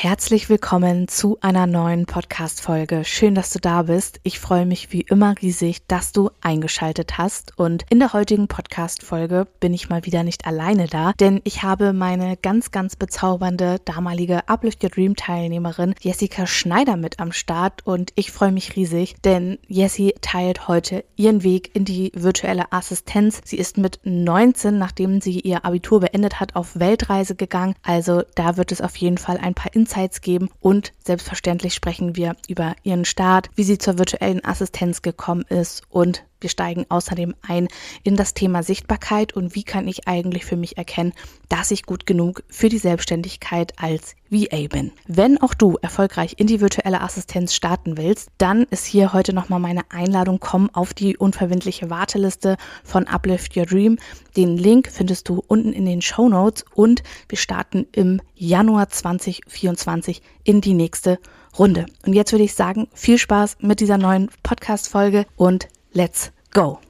Herzlich willkommen zu einer neuen Podcast-Folge. Schön, dass du da bist. Ich freue mich wie immer riesig, dass du eingeschaltet hast. Und in der heutigen Podcast-Folge bin ich mal wieder nicht alleine da, denn ich habe meine ganz, ganz bezaubernde damalige Uplift Your Dream Teilnehmerin Jessica Schneider mit am Start. Und ich freue mich riesig, denn Jessie teilt heute ihren Weg in die virtuelle Assistenz. Sie ist mit 19, nachdem sie ihr Abitur beendet hat, auf Weltreise gegangen. Also da wird es auf jeden Fall ein paar geben und selbstverständlich sprechen wir über ihren Start, wie sie zur virtuellen Assistenz gekommen ist und wir steigen außerdem ein in das Thema Sichtbarkeit und wie kann ich eigentlich für mich erkennen, dass ich gut genug für die Selbstständigkeit als VA bin. Wenn auch du erfolgreich in die virtuelle Assistenz starten willst, dann ist hier heute nochmal meine Einladung, komm auf die unverbindliche Warteliste von Uplift Your Dream. Den Link findest du unten in den Show Notes und wir starten im Januar 2024 in die nächste Runde. Und jetzt würde ich sagen, viel Spaß mit dieser neuen Podcast-Folge und Let's go!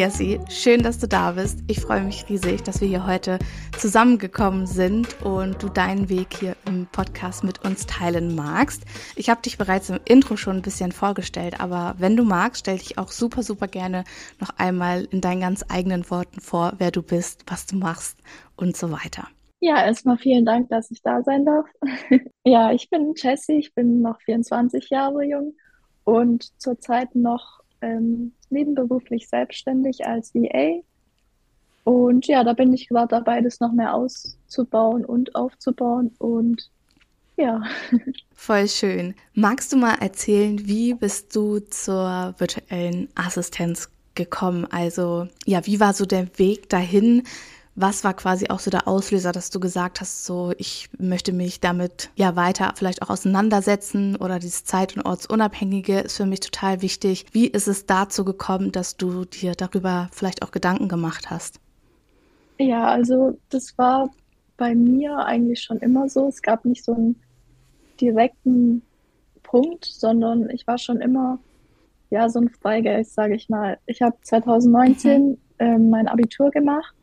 Jessie, schön, dass du da bist. Ich freue mich riesig, dass wir hier heute zusammengekommen sind und du deinen Weg hier im Podcast mit uns teilen magst. Ich habe dich bereits im Intro schon ein bisschen vorgestellt, aber wenn du magst, stell dich auch super, super gerne noch einmal in deinen ganz eigenen Worten vor, wer du bist, was du machst und so weiter. Ja, erstmal vielen Dank, dass ich da sein darf. Ja, ich bin Jessie, ich bin noch 24 Jahre jung und zurzeit noch ähm, nebenberuflich selbstständig als VA. Und ja, da bin ich gerade dabei, das noch mehr auszubauen und aufzubauen. Und ja, Voll schön. Magst du mal erzählen, wie bist du zur virtuellen Assistenz gekommen? Also, ja, wie war so der Weg dahin? Was war quasi auch so der Auslöser, dass du gesagt hast, so, ich möchte mich damit ja weiter vielleicht auch auseinandersetzen oder dieses Zeit- und Ortsunabhängige ist für mich total wichtig. Wie ist es dazu gekommen, dass du dir darüber vielleicht auch Gedanken gemacht hast? ja, also das war bei mir eigentlich schon immer so. Es gab nicht so einen direkten Punkt, sondern ich war schon immer ja so ein Freigeist, sage ich mal. Ich habe 2019 ähm, mein Abitur gemacht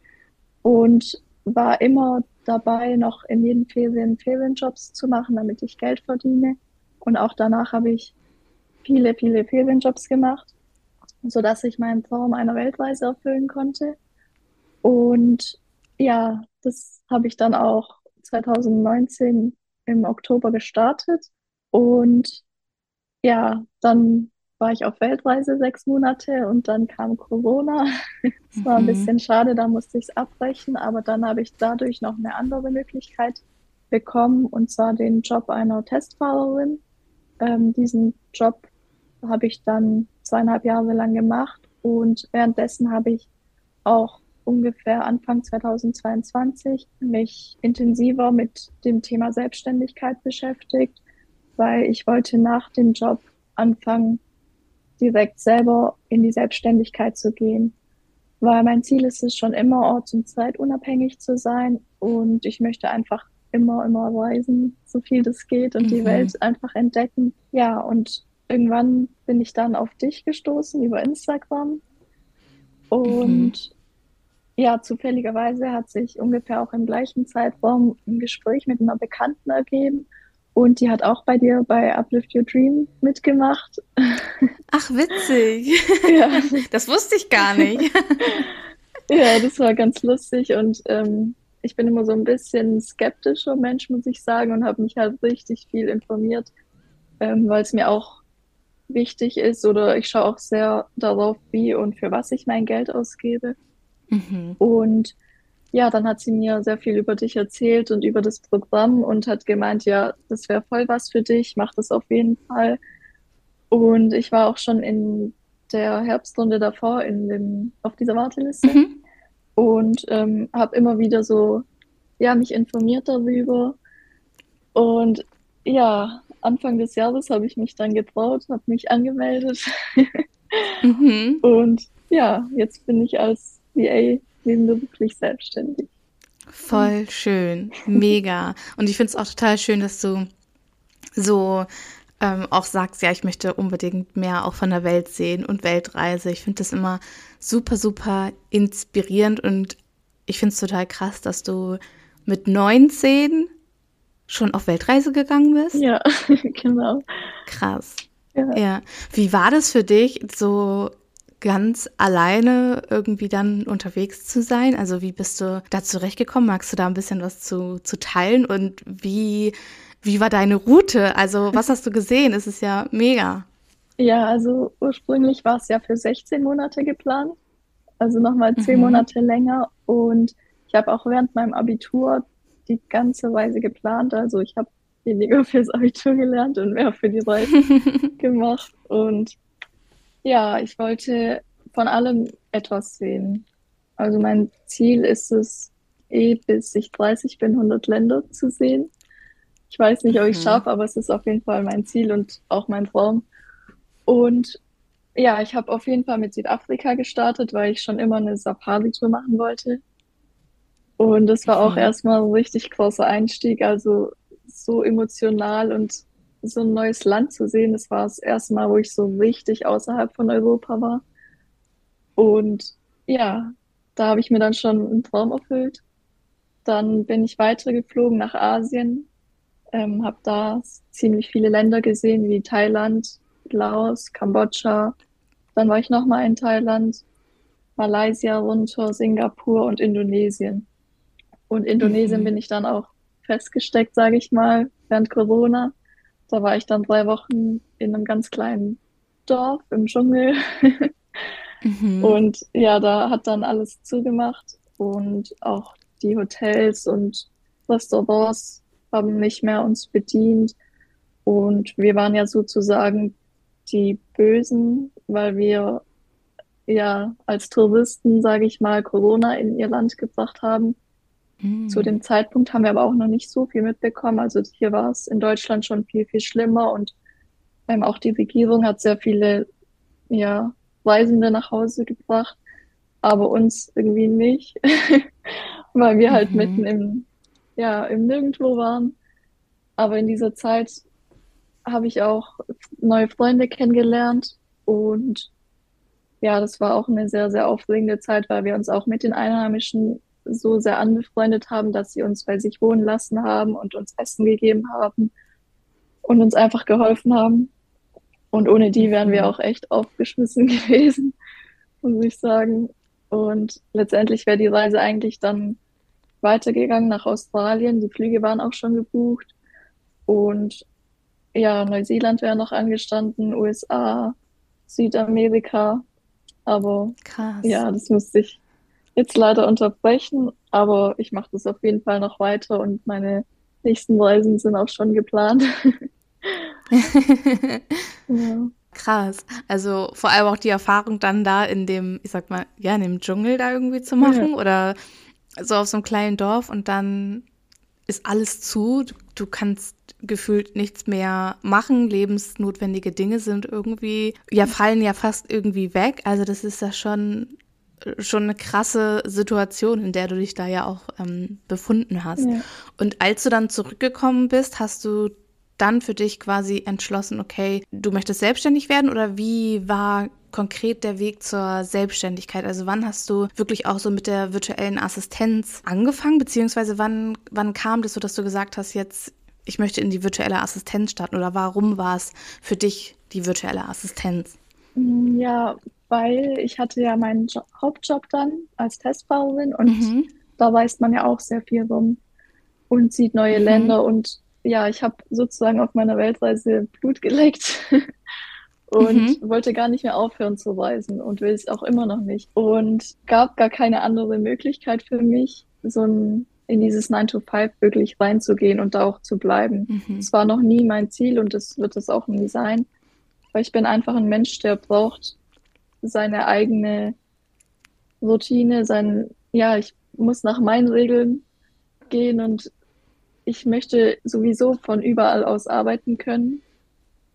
und war immer dabei, noch in jeden Ferien Ferienjobs zu machen, damit ich Geld verdiene. Und auch danach habe ich viele, viele Ferienjobs gemacht, sodass ich meinen Traum einer Weltreise erfüllen konnte. Und ja, das habe ich dann auch 2019 im Oktober gestartet. Und ja, dann war ich auf Weltreise sechs Monate und dann kam Corona. Es war ein Mhm. bisschen schade, da musste ich es abbrechen, aber dann habe ich dadurch noch eine andere Möglichkeit bekommen, und zwar den Job einer Testfahrerin. Ähm, diesen Job habe ich dann zweieinhalb Jahre lang gemacht und währenddessen habe ich auch ungefähr Anfang 2022 mich intensiver mit dem Thema Selbstständigkeit beschäftigt, weil ich wollte nach dem Job anfangen, direkt selber in die Selbstständigkeit zu gehen. Weil mein Ziel ist es schon immer, orts- und zeitunabhängig zu sein und ich möchte einfach immer, immer reisen, so viel das geht und die Mhm. Welt einfach entdecken. Ja, und irgendwann bin ich dann auf dich gestoßen über Instagram und ja, zufälligerweise hat sich ungefähr auch im gleichen Zeitraum ein Gespräch mit einer Bekannten ergeben und die hat auch bei dir bei Uplift Your Dream mitgemacht. Ach, witzig. Ja. Das wusste ich gar nicht. Ja, das war ganz lustig und ähm, ich bin immer so ein bisschen skeptischer Mensch, muss ich sagen, und habe mich halt richtig viel informiert, ähm, weil es mir auch wichtig ist oder ich schaue auch sehr darauf, wie und für was ich mein Geld ausgebe. Mhm. Und ja, dann hat sie mir sehr viel über dich erzählt und über das Programm und hat gemeint, ja, das wäre voll was für dich, mach das auf jeden Fall. Und ich war auch schon in der Herbstrunde davor in dem, auf dieser Warteliste Mhm. und ähm, habe immer wieder so, ja, mich informiert darüber. Und ja, Anfang des Jahres habe ich mich dann getraut, habe mich angemeldet. mhm. Und ja, jetzt bin ich als VA nebenberuflich selbstständig. Voll schön, mega. Und ich finde es auch total schön, dass du so ähm, auch sagst, ja, ich möchte unbedingt mehr auch von der Welt sehen und Weltreise. Ich finde das immer super, super inspirierend und ich finde es total krass, dass du mit 19 schon auf Weltreise gegangen bist. Ja, genau. Krass. Ja. ja. Wie war das für dich, so ganz alleine irgendwie dann unterwegs zu sein? Also wie bist du da zurechtgekommen? Magst du da ein bisschen was zu, zu teilen? Und wie wie war deine Route? Also, was hast du gesehen? Es ist ja mega. Ja, also ursprünglich war es ja für 16 Monate geplant. Also nochmal 10 mhm. Monate länger. Und ich habe auch während meinem Abitur die ganze Reise geplant. Also ich habe weniger fürs Abitur gelernt und mehr für die Reise gemacht. Und ja, ich wollte von allem etwas sehen. Also mein Ziel ist es, eh bis ich 30 bin, 100 Länder zu sehen. Ich weiß nicht, ob ich es mhm. schaffe, aber es ist auf jeden Fall mein Ziel und auch mein Traum. Und ja, ich habe auf jeden Fall mit Südafrika gestartet, weil ich schon immer eine Safari-Tour machen wollte. Und das war auch mhm. erstmal ein richtig großer Einstieg, also so emotional und so ein neues Land zu sehen. Das war das erste Mal, wo ich so richtig außerhalb von Europa war. Und ja, da habe ich mir dann schon einen Traum erfüllt. Dann bin ich weitergeflogen nach Asien, ähm, habe da ziemlich viele Länder gesehen, wie Thailand, Laos, Kambodscha. Dann war ich nochmal in Thailand, Malaysia runter, Singapur und Indonesien. Und Indonesien mhm. bin ich dann auch festgesteckt, sage ich mal, während Corona. Da war ich dann drei Wochen in einem ganz kleinen Dorf im Dschungel. mhm. Und ja, da hat dann alles zugemacht und auch die Hotels und Restaurants haben nicht mehr uns bedient. Und wir waren ja sozusagen die Bösen, weil wir ja als Touristen, sage ich mal, Corona in ihr Land gebracht haben. Mhm. Zu dem Zeitpunkt haben wir aber auch noch nicht so viel mitbekommen. Also hier war es in Deutschland schon viel, viel schlimmer und ähm, auch die Regierung hat sehr viele ja, Reisende nach Hause gebracht, aber uns irgendwie nicht, weil wir halt mhm. mitten im ja, im Nirgendwo waren. Aber in dieser Zeit habe ich auch neue Freunde kennengelernt und ja, das war auch eine sehr, sehr aufregende Zeit, weil wir uns auch mit den Einheimischen so sehr anbefreundet haben, dass sie uns bei sich wohnen lassen haben und uns Essen gegeben haben und uns einfach geholfen haben. Und ohne die wären wir mhm. auch echt aufgeschmissen gewesen, muss ich sagen. Und letztendlich wäre die Reise eigentlich dann weitergegangen nach Australien. Die Flüge waren auch schon gebucht. Und ja, Neuseeland wäre noch angestanden, USA, Südamerika. Aber Krass. ja, das musste ich jetzt leider unterbrechen. Aber ich mache das auf jeden Fall noch weiter und meine nächsten Reisen sind auch schon geplant. ja. Krass. Also vor allem auch die Erfahrung dann da in dem, ich sag mal, ja, in dem Dschungel da irgendwie zu machen ja. oder so auf so einem kleinen Dorf und dann ist alles zu. Du, du, kannst gefühlt nichts mehr machen. Lebensnotwendige Dinge sind irgendwie, ja, fallen ja fast irgendwie weg. Also das ist ja schon, schon eine krasse Situation, in der du dich da ja auch ähm, befunden hast. Ja. Und als du dann zurückgekommen bist, hast du dann für dich quasi entschlossen, okay, du möchtest selbstständig werden oder wie war konkret der Weg zur Selbstständigkeit? Also wann hast du wirklich auch so mit der virtuellen Assistenz angefangen, beziehungsweise wann, wann kam das so, dass du gesagt hast, jetzt ich möchte in die virtuelle Assistenz starten oder warum war es für dich die virtuelle Assistenz? Ja, weil ich hatte ja meinen jo Hauptjob dann als Testfahrerin und mhm. da weiß man ja auch sehr viel rum und sieht neue mhm. Länder und ja, ich habe sozusagen auf meiner Weltreise Blut geleckt und mhm. wollte gar nicht mehr aufhören zu reisen und will es auch immer noch nicht. Und gab gar keine andere Möglichkeit für mich, so ein, in dieses 9 to 5 wirklich reinzugehen und da auch zu bleiben. Mhm. Es mhm. war noch nie mein Ziel und es wird es auch nie sein, weil ich bin einfach ein Mensch, der braucht seine eigene Routine, sein, ja, ich muss nach meinen Regeln gehen und ich möchte sowieso von überall aus arbeiten können.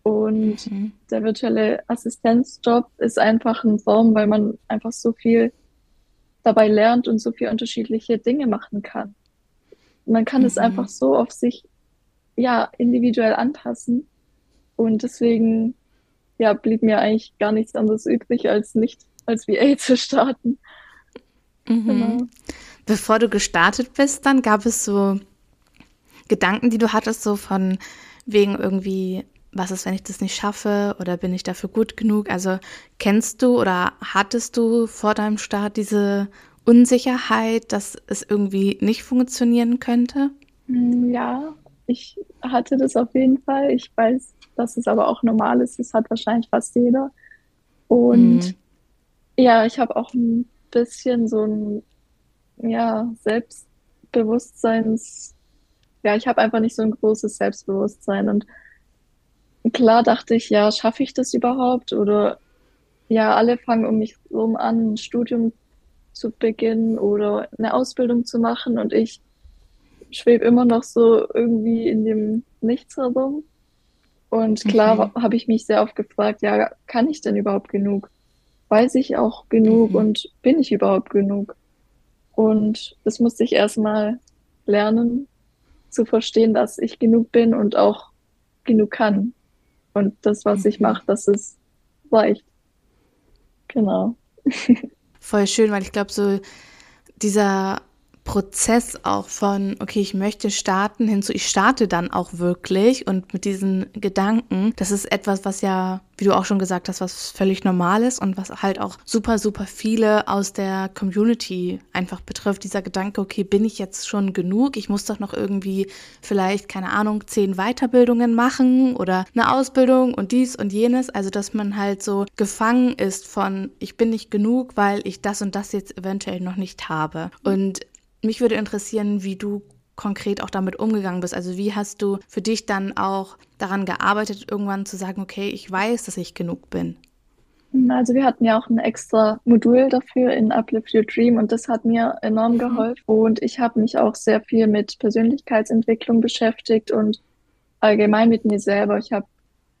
Und mhm. der virtuelle Assistenzjob ist einfach ein Traum, weil man einfach so viel dabei lernt und so viele unterschiedliche Dinge machen kann. Man kann mhm. es einfach so auf sich ja individuell anpassen. Und deswegen ja, blieb mir eigentlich gar nichts anderes übrig, als nicht als VA zu starten. Mhm. Genau. Bevor du gestartet bist, dann gab es so Gedanken, die du hattest, so von wegen irgendwie, was ist, wenn ich das nicht schaffe oder bin ich dafür gut genug? Also kennst du oder hattest du vor deinem Start diese Unsicherheit, dass es irgendwie nicht funktionieren könnte? Ja, ich hatte das auf jeden Fall. Ich weiß, dass es aber auch normal ist. Das hat wahrscheinlich fast jeder. Und mhm. ja, ich habe auch ein bisschen so ein ja, Selbstbewusstseins, ja, ich habe einfach nicht so ein großes Selbstbewusstsein. Und klar dachte ich, ja, schaffe ich das überhaupt? Oder ja, alle fangen um mich herum an, ein Studium zu beginnen oder eine Ausbildung zu machen und ich schwebe immer noch so irgendwie in dem Nichts herum. Und klar mhm. habe ich mich sehr oft gefragt, ja, kann ich denn überhaupt genug? Weiß ich auch genug mhm. und bin ich überhaupt genug? Und das musste ich erstmal lernen, zu verstehen, dass ich genug bin und auch genug kann. Und das, was mhm. ich mache, dass es reicht. Genau. Voll schön, weil ich glaube, so dieser Prozess auch von, okay, ich möchte starten, hinzu, ich starte dann auch wirklich und mit diesen Gedanken, das ist etwas, was ja, wie du auch schon gesagt hast, was völlig normal ist und was halt auch super, super viele aus der Community einfach betrifft. Dieser Gedanke, okay, bin ich jetzt schon genug? Ich muss doch noch irgendwie vielleicht, keine Ahnung, zehn Weiterbildungen machen oder eine Ausbildung und dies und jenes. Also, dass man halt so gefangen ist von, ich bin nicht genug, weil ich das und das jetzt eventuell noch nicht habe. Und mich würde interessieren, wie du konkret auch damit umgegangen bist. Also wie hast du für dich dann auch daran gearbeitet, irgendwann zu sagen, okay, ich weiß, dass ich genug bin? Also wir hatten ja auch ein extra Modul dafür in Uplift Your Dream und das hat mir enorm mhm. geholfen. Und ich habe mich auch sehr viel mit Persönlichkeitsentwicklung beschäftigt und allgemein mit mir selber. Ich habe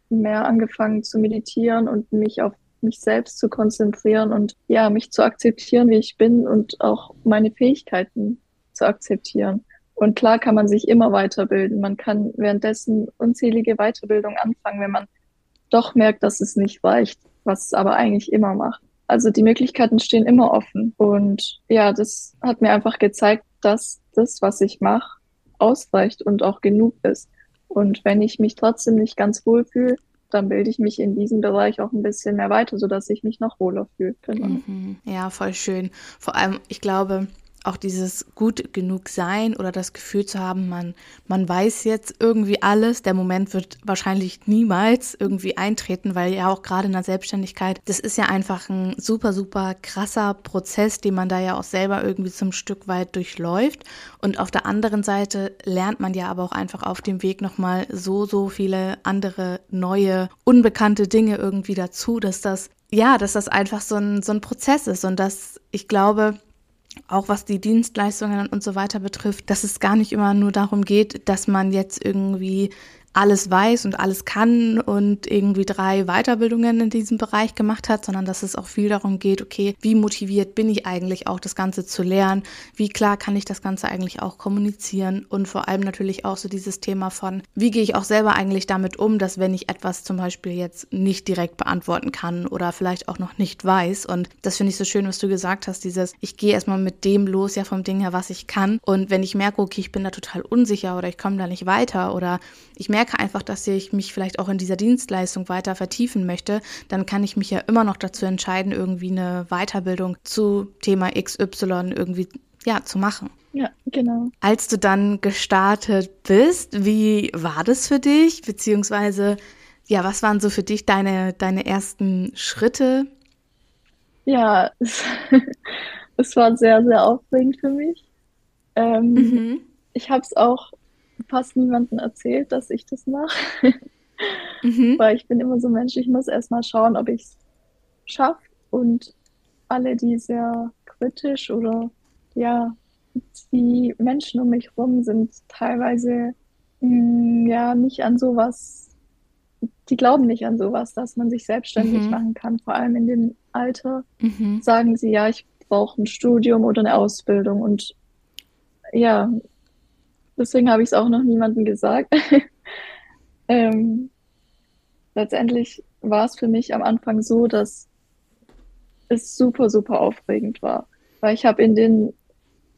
mehr angefangen zu meditieren und mich auf mich selbst zu konzentrieren und ja, mich zu akzeptieren, wie ich bin und auch meine Fähigkeiten zu akzeptieren. Und klar kann man sich immer weiterbilden. Man kann währenddessen unzählige Weiterbildungen anfangen, wenn man doch merkt, dass es nicht reicht, was es aber eigentlich immer macht. Also die Möglichkeiten stehen immer offen. Und ja, das hat mir einfach gezeigt, dass das, was ich mache, ausreicht und auch genug ist. Und wenn ich mich trotzdem nicht ganz wohl fühle, dann bilde ich mich in diesem Bereich auch ein bisschen mehr weiter, sodass ich mich noch wohler fühle. Genau. Mhm. Ja, voll schön. Vor allem, ich glaube, auch dieses gut genug sein oder das Gefühl zu haben, man, man weiß jetzt irgendwie alles. Der Moment wird wahrscheinlich niemals irgendwie eintreten, weil ja auch gerade in der Selbstständigkeit, das ist ja einfach ein super, super krasser Prozess, den man da ja auch selber irgendwie zum Stück weit durchläuft. Und auf der anderen Seite lernt man ja aber auch einfach auf dem Weg nochmal so, so viele andere neue, unbekannte Dinge irgendwie dazu, dass das ja, dass das einfach so ein, so ein Prozess ist und dass ich glaube, auch was die Dienstleistungen und so weiter betrifft, dass es gar nicht immer nur darum geht, dass man jetzt irgendwie alles weiß und alles kann und irgendwie drei Weiterbildungen in diesem Bereich gemacht hat, sondern dass es auch viel darum geht, okay, wie motiviert bin ich eigentlich auch das Ganze zu lernen, wie klar kann ich das Ganze eigentlich auch kommunizieren? Und vor allem natürlich auch so dieses Thema von, wie gehe ich auch selber eigentlich damit um, dass wenn ich etwas zum Beispiel jetzt nicht direkt beantworten kann oder vielleicht auch noch nicht weiß? Und das finde ich so schön, was du gesagt hast, dieses, ich gehe erstmal mit dem los, ja vom Ding her, was ich kann. Und wenn ich merke, okay, ich bin da total unsicher oder ich komme da nicht weiter oder ich merke merke einfach, dass ich mich vielleicht auch in dieser Dienstleistung weiter vertiefen möchte, dann kann ich mich ja immer noch dazu entscheiden, irgendwie eine Weiterbildung zu Thema XY irgendwie ja, zu machen. Ja, genau. Als du dann gestartet bist, wie war das für dich? Beziehungsweise, ja, was waren so für dich deine, deine ersten Schritte? Ja, es, es war sehr, sehr aufregend für mich. Ähm, mhm. Ich habe es auch fast niemandem erzählt, dass ich das mache. mhm. Weil ich bin immer so Mensch, ich muss erstmal schauen, ob ich es schaffe. Und alle, die sehr kritisch oder ja, die Menschen um mich herum sind teilweise mh, ja nicht an sowas, die glauben nicht an sowas, dass man sich selbstständig Mhm. machen kann. Vor allem in dem Alter Mhm. sagen sie, ja, ich brauche ein Studium oder eine Ausbildung. Und ja, deswegen habe ich es auch noch niemandem gesagt. Ähm, letztendlich war es für mich am Anfang so, dass es super, super aufregend war, weil ich habe in den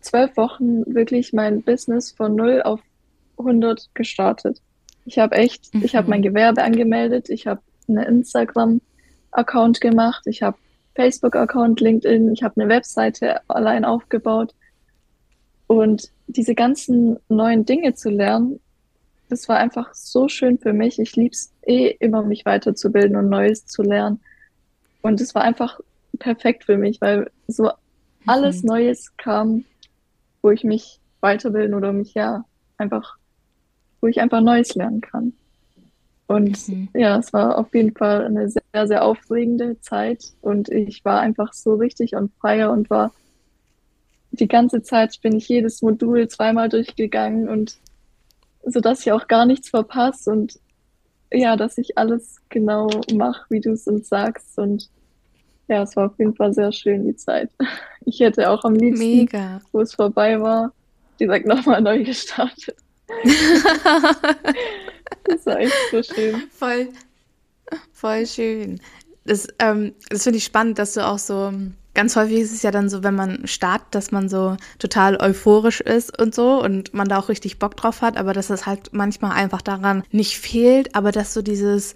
zwölf Wochen wirklich mein Business von null auf hundert gestartet. Ich habe echt, ich habe Mhm. mein Gewerbe angemeldet, ich habe einen Instagram-Account gemacht, ich habe Facebook-Account, LinkedIn, ich habe eine Webseite allein aufgebaut. Und diese ganzen neuen Dinge zu lernen, das war einfach so schön für mich. Ich liebe es eh immer, mich weiterzubilden und Neues zu lernen. Und es war einfach perfekt für mich, weil so alles Mhm. Neues kam, wo ich mich weiterbilden oder mich ja einfach, wo ich einfach Neues lernen kann. Und Mhm. ja, es war auf jeden Fall eine sehr, sehr aufregende Zeit und ich war einfach so richtig on fire und war die ganze Zeit bin ich jedes Modul zweimal durchgegangen und so dass ich auch gar nichts verpasse und ja, dass ich alles genau mache, wie du es uns sagst und ja, es war auf jeden Fall sehr schön, die Zeit. Ich hätte auch am liebsten, Mega. wo es vorbei war, direkt nochmal neu gestartet. Das war echt so schön. Voll, voll schön. Das, ähm, das finde ich spannend, dass du auch so, ganz häufig ist es ja dann so, wenn man startet, dass man so total euphorisch ist und so und man da auch richtig Bock drauf hat, aber dass es halt manchmal einfach daran nicht fehlt, aber dass so dieses,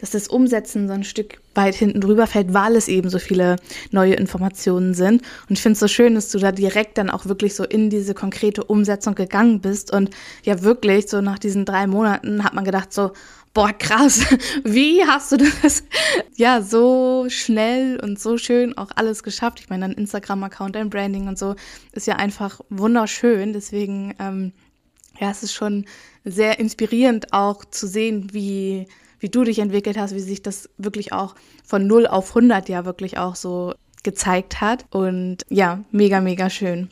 dass das Umsetzen so ein Stück weit hinten drüber fällt, weil es eben so viele neue Informationen sind. Und ich finde es so schön, dass du da direkt dann auch wirklich so in diese konkrete Umsetzung gegangen bist. Und ja, wirklich, so nach diesen drei Monaten hat man gedacht, so, boah, krass, wie hast du das ja so schnell und so schön auch alles geschafft? Ich meine, dein Instagram-Account, dein Branding und so ist ja einfach wunderschön. Deswegen, ähm, ja, es ist schon sehr inspirierend auch zu sehen, wie, wie du dich entwickelt hast, wie sich das wirklich auch von 0 auf 100 ja wirklich auch so gezeigt hat. Und ja, mega, mega schön.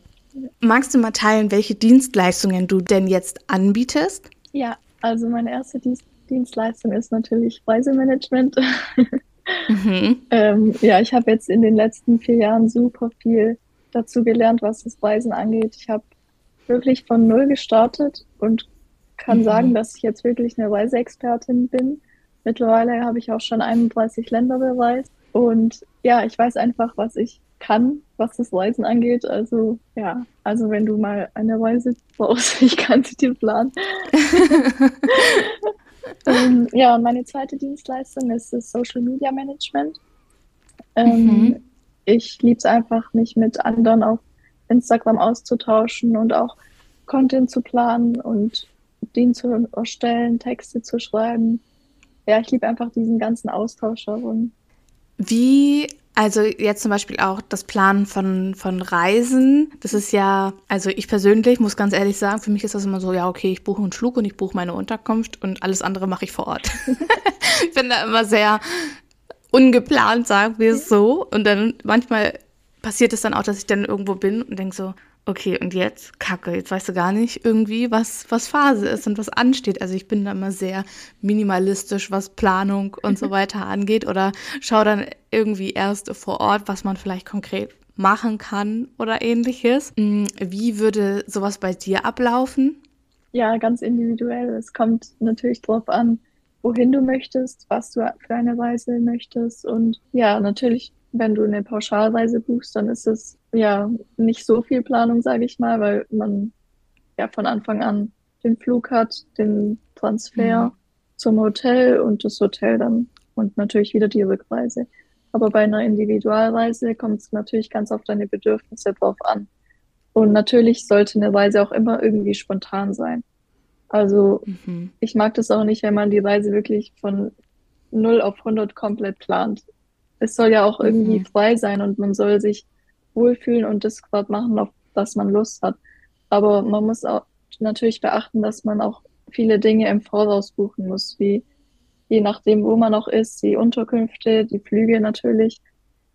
Magst du mal teilen, welche Dienstleistungen du denn jetzt anbietest? Ja, also meine erste Dienst Dienstleistung ist natürlich Reisemanagement. Mhm. Ähm, ja, ich habe jetzt in den letzten vier Jahren super viel dazu gelernt, was das Reisen angeht. Ich habe wirklich von null gestartet und kann Mhm. sagen, dass ich jetzt wirklich eine Reiseexpertin bin. Mittlerweile habe ich auch schon 31 Länder bereist und ja, ich weiß einfach, was ich kann, was das Reisen angeht. Also ja, also wenn du mal eine Reise brauchst, ich kann sie dir planen. ähm, ja, und meine zweite Dienstleistung ist das Social Media Management. Ähm, Mhm. Ich liebe es einfach, mich mit anderen auf Instagram auszutauschen und auch Content zu planen und den zu erstellen, Texte zu schreiben. Ja, ich liebe einfach diesen ganzen Austausch darum. Wie, also jetzt zum Beispiel auch das Planen von, von Reisen, das ist ja, also ich persönlich muss ganz ehrlich sagen, für mich ist das immer so, ja, okay, ich buche einen Flug und ich buche meine Unterkunft und alles andere mache ich vor Ort. ich bin da immer sehr ungeplant, sagen wir es so. Und dann manchmal passiert es dann auch, dass ich dann irgendwo bin und denke so, okay, und jetzt? Kacke, jetzt weißt du gar nicht irgendwie, was, was Phase ist und was ansteht. Also ich bin da immer sehr minimalistisch, was Planung und so weiter angeht oder schaue dann irgendwie erst vor Ort, was man vielleicht konkret machen kann oder ähnliches. Mm, Wie würde sowas bei dir ablaufen? Ja, ganz individuell. Es kommt natürlich drauf an, wohin du möchtest, was du für eine Reise möchtest. Und ja, natürlich, wenn du eine Pauschalreise buchst, dann ist es ja nicht so viel Planung, sage ich mal, weil man ja von Anfang an den Flug hat, den Transfer Mhm. zum Hotel und das Hotel dann und natürlich wieder die Rückreise. Aber bei einer Individualreise kommt es natürlich ganz auf deine Bedürfnisse drauf an. Und natürlich sollte eine Reise auch immer irgendwie spontan sein. Also Mhm. ich mag das auch nicht, wenn man die Reise wirklich von 0 auf 100 komplett plant. Es soll ja auch irgendwie Mhm. frei sein und man soll sich wohlfühlen und das gerade machen, auf das man Lust hat. Aber man muss auch natürlich beachten, dass man auch viele Dinge im Voraus buchen muss, wie je nachdem, wo man auch ist, die Unterkünfte, die Flüge natürlich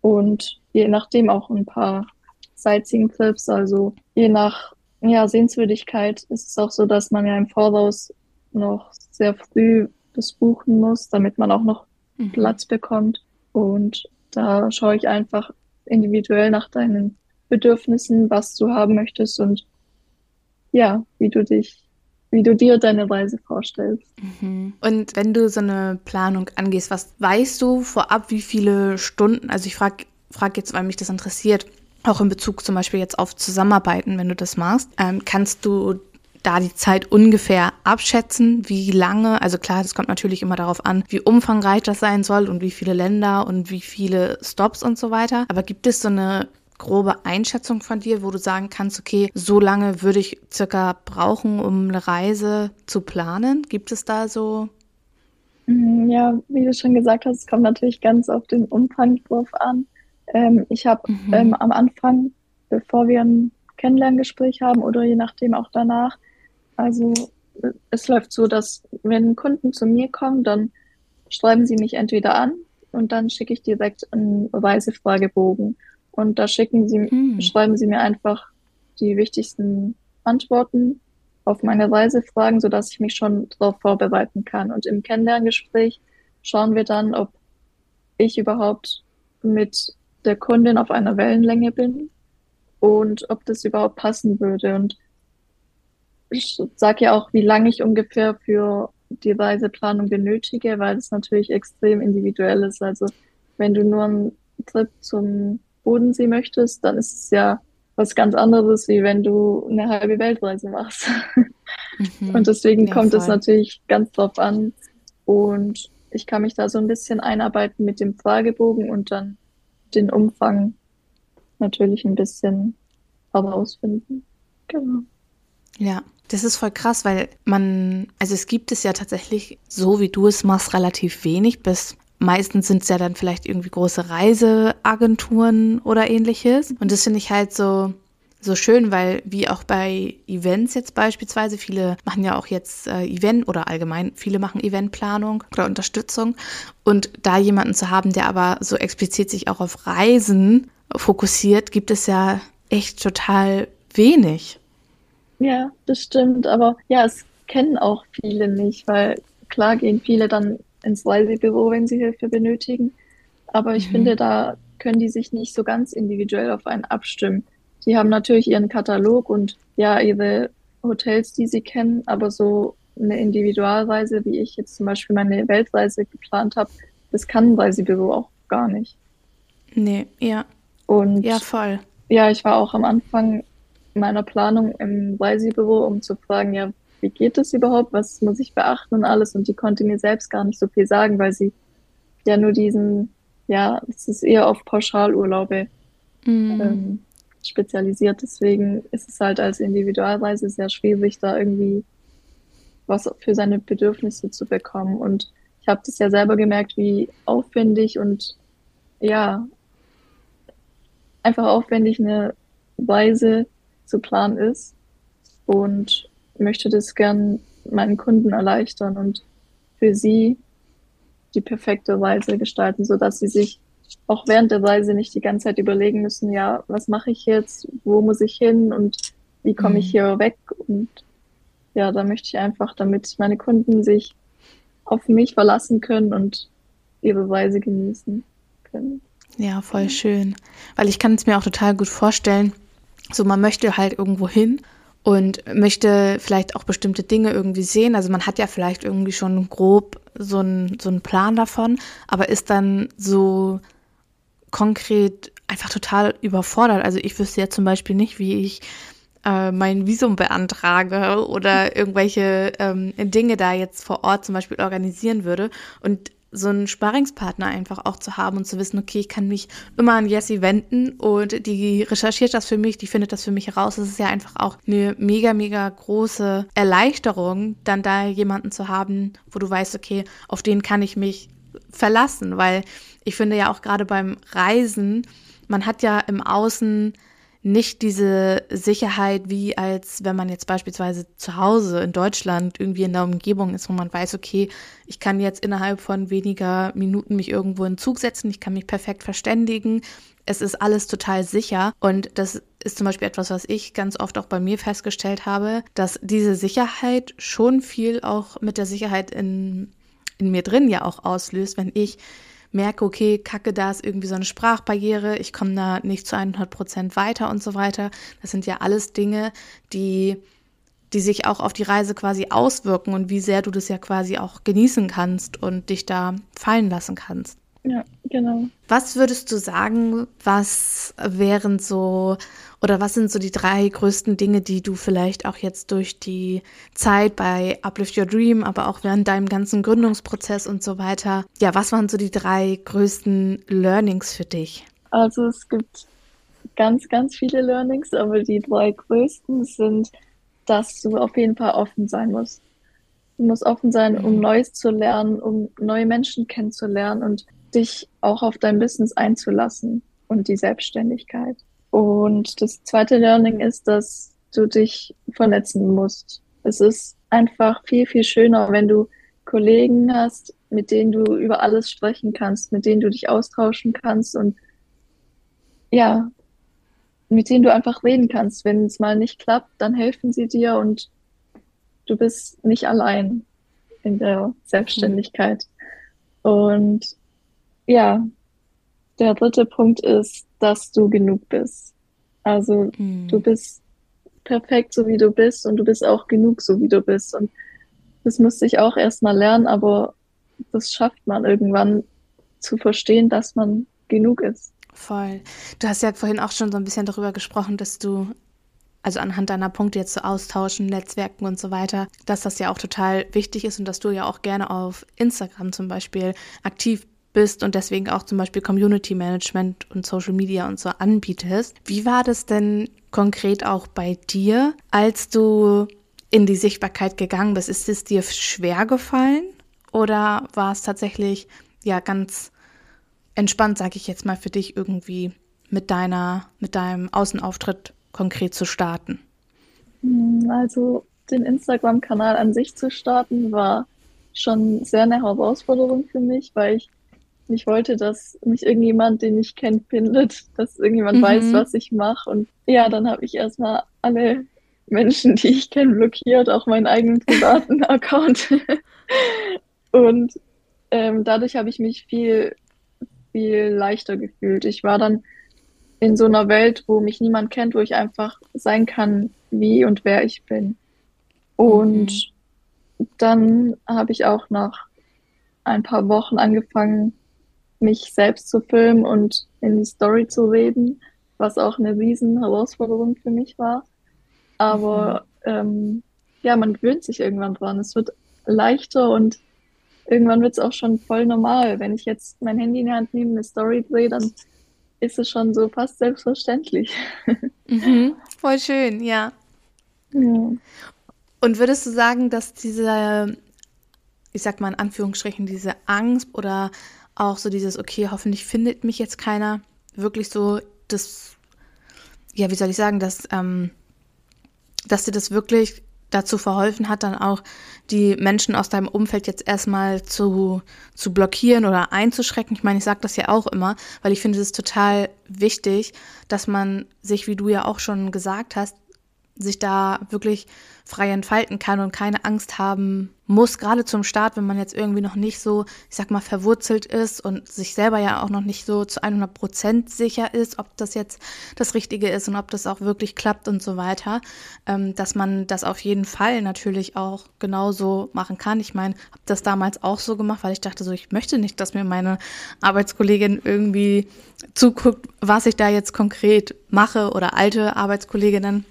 und je nachdem auch ein paar Sightseeing-Trips. Also je nach ja, Sehenswürdigkeit ist es auch so, dass man ja im Voraus noch sehr früh das buchen muss, damit man auch noch mhm. Platz bekommt. Und da schaue ich einfach individuell nach deinen Bedürfnissen, was du haben möchtest und ja, wie du dich wie du dir deine Reise vorstellst. Mhm. Und wenn du so eine Planung angehst, was weißt du vorab, wie viele Stunden, also ich frage frag jetzt, weil mich das interessiert, auch in Bezug zum Beispiel jetzt auf Zusammenarbeiten, wenn du das machst, ähm, kannst du da die Zeit ungefähr abschätzen, wie lange, also klar, das kommt natürlich immer darauf an, wie umfangreich das sein soll und wie viele Länder und wie viele Stops und so weiter. Aber gibt es so eine grobe Einschätzung von dir, wo du sagen kannst, okay, so lange würde ich circa brauchen, um eine Reise zu planen? Gibt es da so? Mm, ja, wie du schon gesagt hast, es kommt natürlich ganz auf den Umfang drauf an. Ähm, ich habe mhm. ähm, am Anfang, bevor wir ein Kennenlerngespräch haben oder je nachdem auch danach, also es läuft so, dass wenn Kunden zu mir kommen, dann schreiben sie mich entweder an und dann schicke ich direkt einen Reisefragebogen. Und da schicken sie, hm. schreiben sie mir einfach die wichtigsten Antworten auf meine Reisefragen, sodass ich mich schon darauf vorbereiten kann. Und im Kennenlerngespräch schauen wir dann, ob ich überhaupt mit der Kundin auf einer Wellenlänge bin und ob das überhaupt passen würde. Und ich sage ja auch, wie lange ich ungefähr für die Reiseplanung benötige, weil es natürlich extrem individuell ist. Also wenn du nur einen Trip zum Bodensee möchtest, dann ist es ja was ganz anderes, wie wenn du eine halbe Weltreise machst. Mhm. Und deswegen ja, kommt es natürlich ganz drauf an. Und ich kann mich da so ein bisschen einarbeiten mit dem Fragebogen und dann den Umfang natürlich ein bisschen herausfinden. Genau. Ja, das ist voll krass, weil man, also es gibt es ja tatsächlich, so wie du es machst, relativ wenig bis Meistens sind es ja dann vielleicht irgendwie große Reiseagenturen oder ähnliches. Und das finde ich halt so, so schön, weil wie auch bei Events jetzt beispielsweise, viele machen ja auch jetzt äh, Event oder allgemein, viele machen Eventplanung oder Unterstützung. Und da jemanden zu haben, der aber so explizit sich auch auf Reisen fokussiert, gibt es ja echt total wenig. Ja, das stimmt. Aber ja, es kennen auch viele nicht, weil klar gehen viele dann ins Reisebüro, wenn sie Hilfe benötigen. Aber ich mhm. finde, da können die sich nicht so ganz individuell auf einen abstimmen. Die haben natürlich ihren Katalog und ja, ihre Hotels, die sie kennen, aber so eine Individualreise, wie ich jetzt zum Beispiel meine Weltreise geplant habe, das kann ein Reisebüro auch gar nicht. Nee, ja. Und ja, voll. Ja, ich war auch am Anfang meiner Planung im Reisebüro, um zu fragen, ja, wie geht es überhaupt, was muss ich beachten und alles. Und die konnte mir selbst gar nicht so viel sagen, weil sie ja nur diesen, ja, es ist eher auf Pauschalurlaube mhm. ähm, spezialisiert. Deswegen ist es halt als Individualreise sehr schwierig, da irgendwie was für seine Bedürfnisse zu bekommen. Und ich habe das ja selber gemerkt, wie aufwendig und ja, einfach aufwendig eine Reise zu planen ist. Und möchte das gern meinen Kunden erleichtern und für sie die perfekte Reise gestalten, so dass sie sich auch während der Reise nicht die ganze Zeit überlegen müssen, ja, was mache ich jetzt, wo muss ich hin und wie komme ich mhm. hier weg und ja, da möchte ich einfach, damit meine Kunden sich auf mich verlassen können und ihre Reise genießen können. Ja, voll schön. Weil ich kann es mir auch total gut vorstellen, so man möchte halt irgendwo hin und möchte vielleicht auch bestimmte Dinge irgendwie sehen. Also man hat ja vielleicht irgendwie schon grob so einen so Plan davon, aber ist dann so konkret einfach total überfordert. Also ich wüsste ja zum Beispiel nicht, wie ich äh, mein Visum beantrage oder irgendwelche ähm, Dinge da jetzt vor Ort zum Beispiel organisieren würde. Und so einen Sparringspartner einfach auch zu haben und zu wissen, okay, ich kann mich immer an Jessie wenden und die recherchiert das für mich, die findet das für mich heraus. Das ist ja einfach auch eine mega, mega große Erleichterung, dann da jemanden zu haben, wo du weißt, okay, auf den kann ich mich verlassen, weil ich finde ja auch gerade beim Reisen, man hat ja im Außen nicht diese Sicherheit, wie als wenn man jetzt beispielsweise zu Hause in Deutschland irgendwie in der Umgebung ist, wo man weiß, okay, ich kann jetzt innerhalb von weniger Minuten mich irgendwo in Zug setzen, ich kann mich perfekt verständigen. Es ist alles total sicher. Und das ist zum Beispiel etwas, was ich ganz oft auch bei mir festgestellt habe, dass diese Sicherheit schon viel auch mit der Sicherheit in, in mir drin ja auch auslöst, wenn ich merke, okay, kacke, da ist irgendwie so eine Sprachbarriere, ich komme da nicht zu 100 Prozent weiter und so weiter. Das sind ja alles Dinge, die, die sich auch auf die Reise quasi auswirken und wie sehr du das ja quasi auch genießen kannst und dich da fallen lassen kannst. Ja, genau. Was würdest du sagen, was wären so oder was sind so die drei größten Dinge, die du vielleicht auch jetzt durch die Zeit bei Uplift Your Dream, aber auch während deinem ganzen Gründungsprozess und so weiter, ja, was waren so die drei größten Learnings für dich? Also es gibt ganz, ganz viele Learnings, aber die drei größten sind, dass du auf jeden Fall offen sein musst. Du musst offen sein, um mhm. Neues zu lernen, um neue Menschen kennenzulernen und dich auch auf dein Business einzulassen und die Selbstständigkeit. Und das zweite Learning ist, dass du dich vernetzen musst. Es ist einfach viel, viel schöner, wenn du Kollegen hast, mit denen du über alles sprechen kannst, mit denen du dich austauschen kannst und ja, mit denen du einfach reden kannst. Wenn es mal nicht klappt, dann helfen sie dir und du bist nicht allein in der Selbstständigkeit. Mhm. Und ja, der dritte Punkt ist, dass du genug bist. Also mhm. du bist perfekt, so wie du bist und du bist auch genug, so wie du bist. Und das musste ich auch erstmal lernen, aber das schafft man irgendwann zu verstehen, dass man genug ist. Voll. Du hast ja vorhin auch schon so ein bisschen darüber gesprochen, dass du, also anhand deiner Punkte jetzt zu so austauschen, Netzwerken und so weiter, dass das ja auch total wichtig ist und dass du ja auch gerne auf Instagram zum Beispiel aktiv bist und deswegen auch zum Beispiel Community Management und Social Media und so anbietest. Wie war das denn konkret auch bei dir, als du in die Sichtbarkeit gegangen bist? Ist es dir schwer gefallen oder war es tatsächlich ja ganz entspannt, sage ich jetzt mal, für dich irgendwie mit deiner, mit deinem Außenauftritt konkret zu starten? Hm, also den Instagram-Kanal an sich zu starten war schon sehr eine Herausforderung für mich, weil ich ich wollte, dass mich irgendjemand, den ich kenne, findet, dass irgendjemand mhm. weiß, was ich mache. Und ja, dann habe ich erstmal alle Menschen, die ich kenne, blockiert, auch meinen eigenen privaten Account. und ähm, dadurch habe ich mich viel, viel leichter gefühlt. Ich war dann in so einer Welt, wo mich niemand kennt, wo ich einfach sein kann, wie und wer ich bin. Und mhm. dann habe ich auch nach ein paar Wochen angefangen, mich selbst zu filmen und in die Story zu reden, was auch eine riesen Herausforderung für mich war. Aber mhm. ähm, ja, man gewöhnt sich irgendwann dran. Es wird leichter und irgendwann wird es auch schon voll normal. Wenn ich jetzt mein Handy in die Hand nehme, eine Story drehe, dann ist es schon so fast selbstverständlich. Mhm. Voll schön, ja. ja. Und würdest du sagen, dass diese, ich sag mal in Anführungsstrichen, diese Angst oder auch so dieses, okay, hoffentlich findet mich jetzt keiner, wirklich so das, ja, wie soll ich sagen, dass, ähm, dass dir das wirklich dazu verholfen hat, dann auch die Menschen aus deinem Umfeld jetzt erstmal zu, zu blockieren oder einzuschrecken. Ich meine, ich sage das ja auch immer, weil ich finde es total wichtig, dass man sich, wie du ja auch schon gesagt hast, sich da wirklich frei entfalten kann und keine Angst haben muss, gerade zum Start, wenn man jetzt irgendwie noch nicht so, ich sag mal, verwurzelt ist und sich selber ja auch noch nicht so zu 100 Prozent sicher ist, ob das jetzt das Richtige ist und ob das auch wirklich klappt und so weiter, ähm, dass man das auf jeden Fall natürlich auch genauso machen kann. Ich meine, habe das damals auch so gemacht, weil ich dachte so, ich möchte nicht, dass mir meine Arbeitskollegin irgendwie zuguckt, was ich da jetzt konkret mache oder alte Arbeitskolleginnen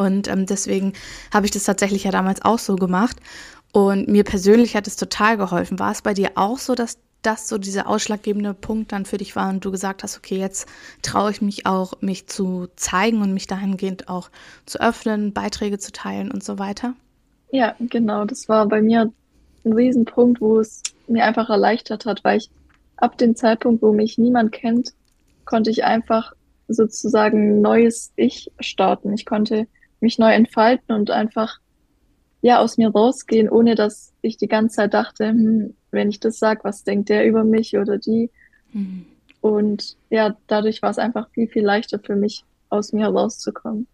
und ähm, deswegen habe ich das tatsächlich ja damals auch so gemacht. Und mir persönlich hat es total geholfen. War es bei dir auch so, dass das so dieser ausschlaggebende Punkt dann für dich war und du gesagt hast, okay, jetzt traue ich mich auch, mich zu zeigen und mich dahingehend auch zu öffnen, Beiträge zu teilen und so weiter? Ja, genau. Das war bei mir ein Riesenpunkt, wo es mir einfach erleichtert hat, weil ich ab dem Zeitpunkt, wo mich niemand kennt, konnte ich einfach sozusagen neues Ich starten. Ich konnte mich neu entfalten und einfach ja aus mir rausgehen, ohne dass ich die ganze Zeit dachte, hm, wenn ich das sage, was denkt der über mich oder die? Mhm. Und ja, dadurch war es einfach viel, viel leichter für mich, aus mir herauszukommen.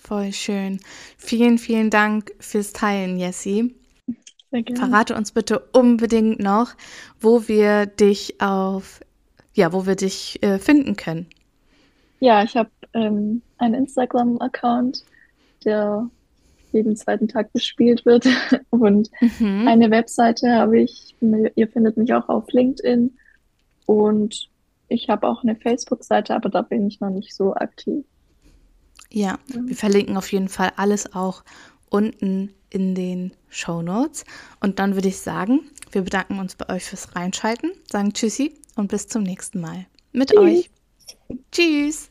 Voll schön. Vielen, vielen Dank fürs Teilen, Jessie. Verrate uns bitte unbedingt noch, wo wir dich auf, ja, wo wir dich äh, finden können. Ja, ich habe ähm, einen Instagram-Account, der jeden zweiten Tag bespielt wird. Und mhm. eine Webseite habe ich. Ihr findet mich auch auf LinkedIn. Und ich habe auch eine Facebook-Seite, aber da bin ich noch nicht so aktiv. Ja, wir verlinken auf jeden Fall alles auch unten in den Show Notes. Und dann würde ich sagen, wir bedanken uns bei euch fürs Reinschalten, sagen Tschüssi und bis zum nächsten Mal mit Tschüss. euch. Tschüss.